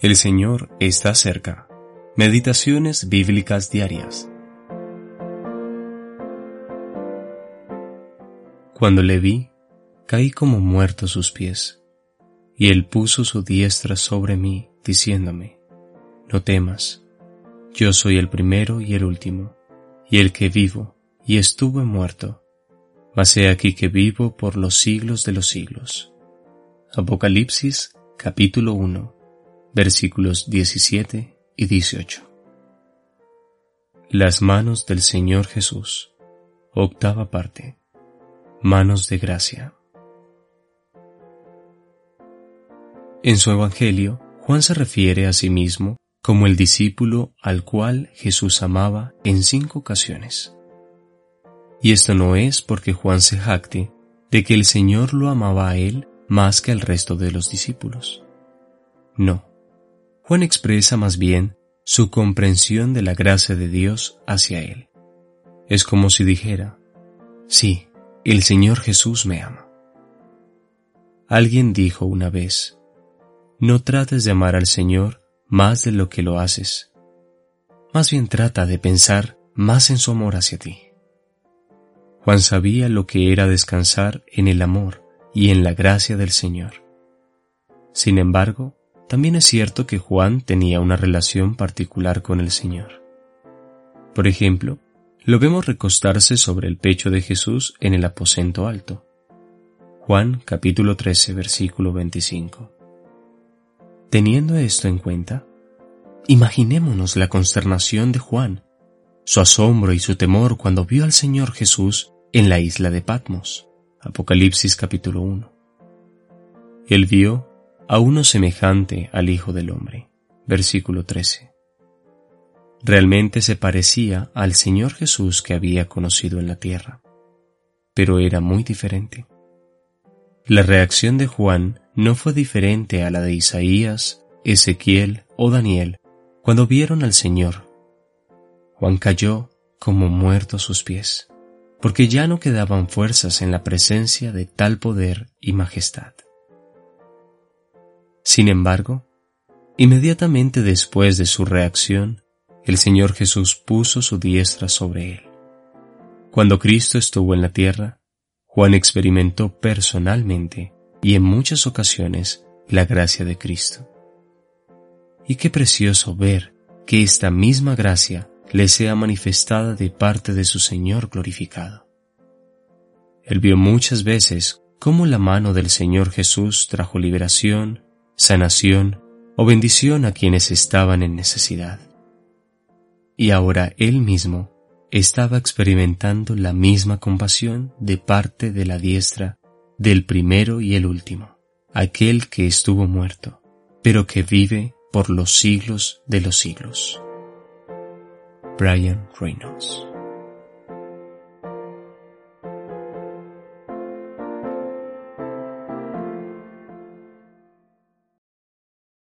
El Señor está cerca. Meditaciones bíblicas diarias. Cuando le vi, caí como muerto a sus pies, y él puso su diestra sobre mí, diciéndome, No temas, yo soy el primero y el último, y el que vivo, y estuve muerto, mas he aquí que vivo por los siglos de los siglos. Apocalipsis capítulo 1 versículos 17 y 18. Las manos del Señor Jesús. Octava parte. Manos de gracia. En su Evangelio, Juan se refiere a sí mismo como el discípulo al cual Jesús amaba en cinco ocasiones. Y esto no es porque Juan se jacte de que el Señor lo amaba a él más que al resto de los discípulos. No, Juan expresa más bien su comprensión de la gracia de Dios hacia él. Es como si dijera, sí, el Señor Jesús me ama. Alguien dijo una vez, no trates de amar al Señor más de lo que lo haces. Más bien trata de pensar más en su amor hacia ti. Juan sabía lo que era descansar en el amor y en la gracia del Señor. Sin embargo, también es cierto que Juan tenía una relación particular con el Señor. Por ejemplo, lo vemos recostarse sobre el pecho de Jesús en el aposento alto. Juan capítulo 13 versículo 25. Teniendo esto en cuenta, imaginémonos la consternación de Juan, su asombro y su temor cuando vio al Señor Jesús en la isla de Patmos. Apocalipsis capítulo 1. Él vio a uno semejante al Hijo del Hombre. Versículo 13. Realmente se parecía al Señor Jesús que había conocido en la tierra, pero era muy diferente. La reacción de Juan no fue diferente a la de Isaías, Ezequiel o Daniel cuando vieron al Señor. Juan cayó como muerto a sus pies, porque ya no quedaban fuerzas en la presencia de tal poder y majestad. Sin embargo, inmediatamente después de su reacción, el Señor Jesús puso su diestra sobre él. Cuando Cristo estuvo en la tierra, Juan experimentó personalmente y en muchas ocasiones la gracia de Cristo. Y qué precioso ver que esta misma gracia le sea manifestada de parte de su Señor glorificado. Él vio muchas veces cómo la mano del Señor Jesús trajo liberación, sanación o bendición a quienes estaban en necesidad. Y ahora él mismo estaba experimentando la misma compasión de parte de la diestra del primero y el último, aquel que estuvo muerto, pero que vive por los siglos de los siglos. Brian Reynolds